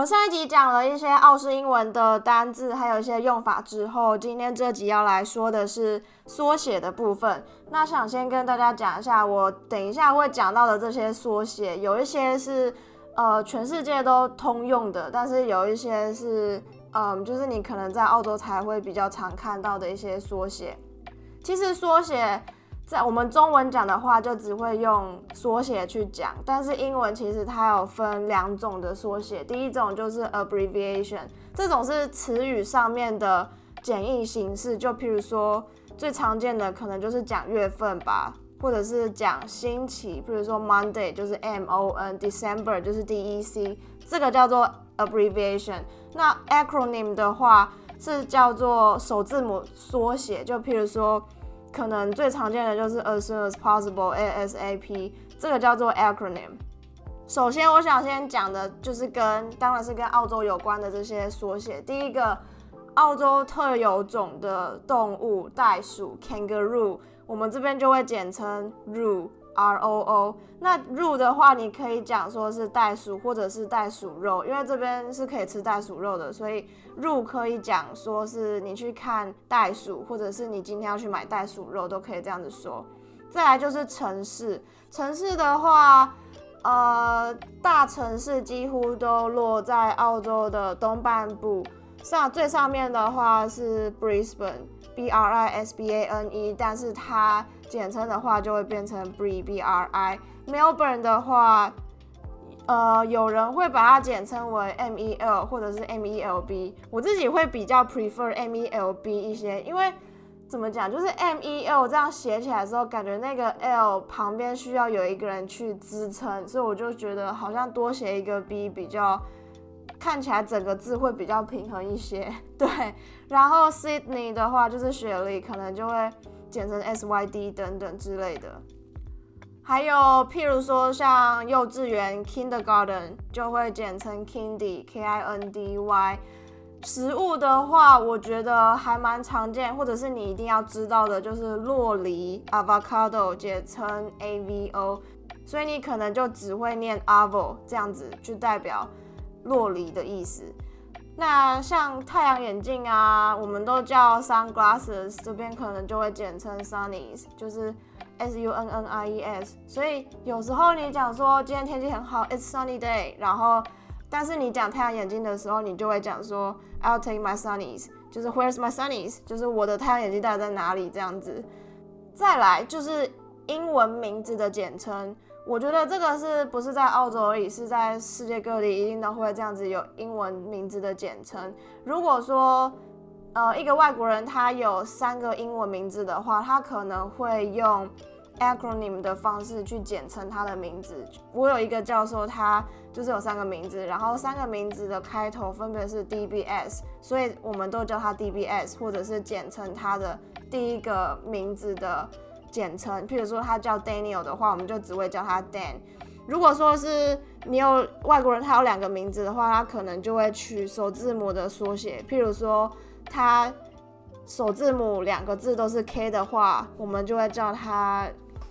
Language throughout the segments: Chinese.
们上一集讲了一些澳式英文的单字，还有一些用法之后，今天这集要来说的是缩写的部分。那想先跟大家讲一下，我等一下会讲到的这些缩写，有一些是呃全世界都通用的，但是有一些是嗯，就是你可能在澳洲才会比较常看到的一些缩写。其实缩写。在我们中文讲的话，就只会用缩写去讲，但是英文其实它有分两种的缩写。第一种就是 abbreviation，这种是词语上面的简易形式。就譬如说，最常见的可能就是讲月份吧，或者是讲星期，譬如说 Monday 就是 M O N，December 就是 D E C，这个叫做 abbreviation。那 acronym 的话是叫做首字母缩写，就譬如说。可能最常见的就是 as soon as possible（ASAP），这个叫做 acronym。首先，我想先讲的就是跟，当然是跟澳洲有关的这些缩写。第一个，澳洲特有种的动物袋鼠 （kangaroo），我们这边就会简称 roo。R O O，那入的话，你可以讲说是袋鼠或者是袋鼠肉，因为这边是可以吃袋鼠肉的，所以入可以讲说是你去看袋鼠，或者是你今天要去买袋鼠肉，都可以这样子说。再来就是城市，城市的话，呃，大城市几乎都落在澳洲的东半部，上最上面的话是 Brisbane，B R I S B A N E，但是它。简称的话就会变成 Bri B R I Melbourne 的话，呃，有人会把它简称为 M E L 或者是 M E L B，我自己会比较 prefer M E L B 一些，因为怎么讲，就是 M E L 这样写起来的时候，感觉那个 L 旁边需要有一个人去支撑，所以我就觉得好像多写一个 B 比较看起来整个字会比较平衡一些。对，然后 Sydney 的话就是雪梨，可能就会。简称 S Y D 等等之类的，还有譬如说像幼稚园 Kindergarten 就会简称 Kindy K I N D Y。食物的话，我觉得还蛮常见，或者是你一定要知道的，就是洛梨 Avocado 简称 A V O，所以你可能就只会念 Avo 这样子，去代表洛梨的意思。那像太阳眼镜啊，我们都叫 sunglasses，这边可能就会简称 sunnies，就是 s u n n i e s。所以有时候你讲说今天天气很好，it's sunny day，然后但是你讲太阳眼镜的时候，你就会讲说 I'll take my sunnies，就是 Where's my sunnies，就是我的太阳眼镜到底在哪里这样子。再来就是英文名字的简称。我觉得这个是不是在澳洲而已，是在世界各地一定都会这样子有英文名字的简称。如果说，呃，一个外国人他有三个英文名字的话，他可能会用 acronym 的方式去简称他的名字。我有一个教授，他就是有三个名字，然后三个名字的开头分别是 DBS，所以我们都叫他 DBS，或者是简称他的第一个名字的。简称，譬如说他叫 Daniel 的话，我们就只会叫他 Dan。如果说是你有外国人，他有两个名字的话，他可能就会取首字母的缩写。譬如说他首字母两个字都是 K 的话，我们就会叫他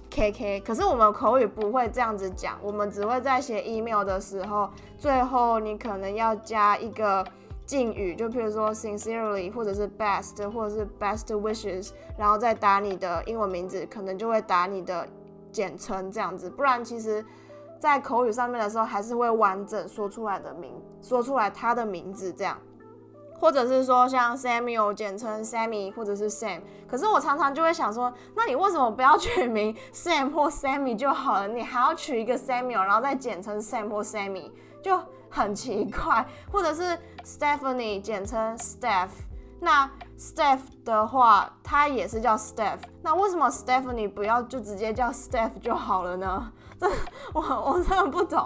KK。可是我们口语不会这样子讲，我们只会在写 email 的时候，最后你可能要加一个。敬语就譬如说 sincerely，或者是 best，或者是 best wishes，然后再打你的英文名字，可能就会打你的简称这样子。不然其实，在口语上面的时候，还是会完整说出来的名，说出来他的名字这样。或者是说像 Samuel，简称 Sammy，或者是 Sam。可是我常常就会想说，那你为什么不要取名 Sam 或 Sammy 就好了？你还要取一个 Samuel，然后再简称 Sam 或 Sammy，就很奇怪。或者是 Stephanie 简称 Steph，那 Steph 的话，它也是叫 Steph，那为什么 Stephanie 不要就直接叫 Steph 就好了呢？这我我真的不懂。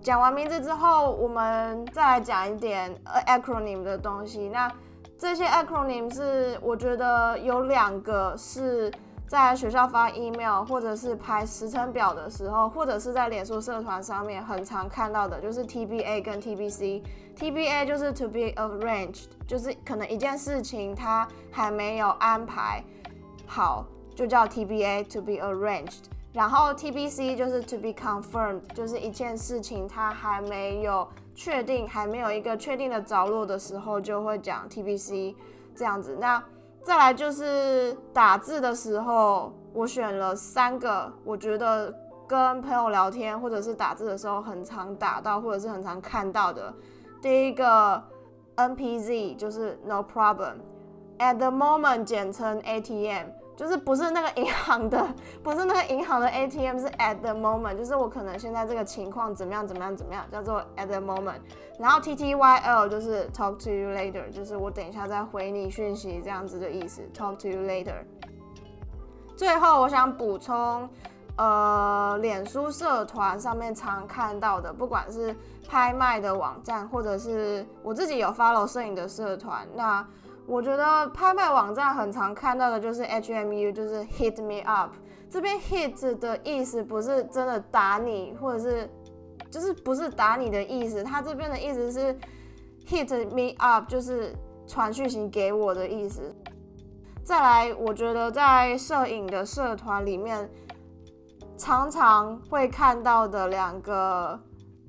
讲完名字之后，我们再来讲一点 acronym 的东西。那这些 acronym 是我觉得有两个是。在学校发 email，或者是排时程表的时候，或者是在脸书社团上面，很常看到的就是 TBA 跟 TBC。TBA 就是 to be arranged，就是可能一件事情它还没有安排好，就叫 TBA to be arranged。然后 TBC 就是 to be confirmed，就是一件事情它还没有确定，还没有一个确定的着落的时候，就会讲 TBC 这样子。那再来就是打字的时候，我选了三个，我觉得跟朋友聊天或者是打字的时候很常打到或者是很常看到的。第一个 NPZ 就是 No problem，at the moment 简称 ATM。就是不是那个银行的，不是那个银行的 ATM，是 at the moment，就是我可能现在这个情况怎么样怎么样怎么样，叫做 at the moment。然后 TTYL 就是 talk to you later，就是我等一下再回你讯息这样子的意思，talk to you later。最后我想补充，呃，脸书社团上面常看到的，不管是拍卖的网站，或者是我自己有 follow 摄影的社团，那。我觉得拍卖网站很常看到的就是 HMU，就是 hit me up。这边 hit 的意思不是真的打你，或者是就是不是打你的意思，它这边的意思是 hit me up，就是传讯息给我的意思。再来，我觉得在摄影的社团里面，常常会看到的两个。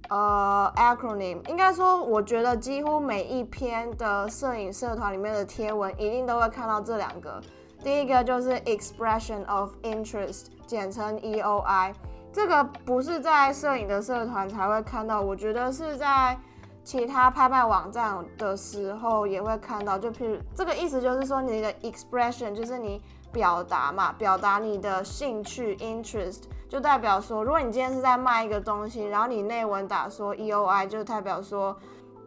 呃，acronym 应该说，我觉得几乎每一篇的摄影社团里面的贴文，一定都会看到这两个。第一个就是 expression of interest，简称 EOI。这个不是在摄影的社团才会看到，我觉得是在其他拍卖网站的时候也会看到。就譬如这个意思就是说，你的 expression 就是你表达嘛，表达你的兴趣 interest。就代表说，如果你今天是在卖一个东西，然后你内文打说 E O I，就代表说，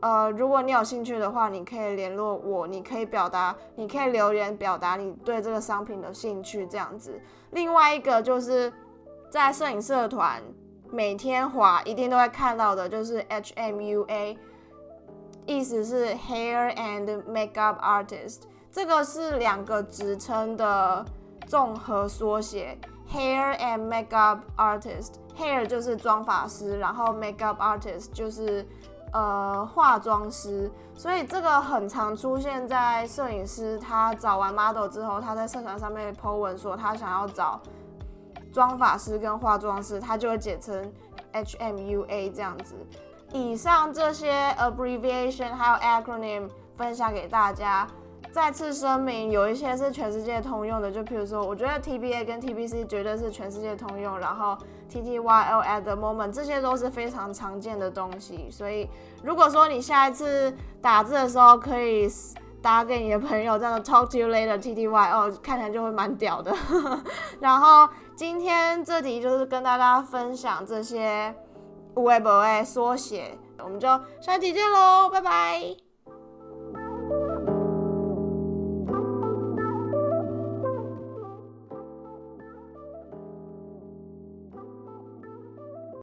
呃，如果你有兴趣的话，你可以联络我，你可以表达，你可以留言表达你对这个商品的兴趣这样子。另外一个就是在摄影社团每天滑一定都会看到的，就是 H M U A，意思是 Hair and Makeup Artist，这个是两个职称的综合缩写。Hair and makeup artist，hair 就是妆发师，然后 makeup artist 就是呃化妆师，所以这个很常出现在摄影师他找完 model 之后，他在社团上面 po 文说他想要找妆发师跟化妆师，他就会简称 HMUA 这样子。以上这些 abbreviation 还有 acronym 分享给大家。再次声明，有一些是全世界通用的，就譬如说，我觉得 TBA 跟 TBC 绝对是全世界通用，然后 TTYL at the moment 这些都是非常常见的东西。所以，如果说你下一次打字的时候可以打给你的朋友，这样的 talk to you later TTYL 看起来就会蛮屌的。然后今天这题就是跟大家分享这些 Web A 缩写，我们就下期见喽，拜拜。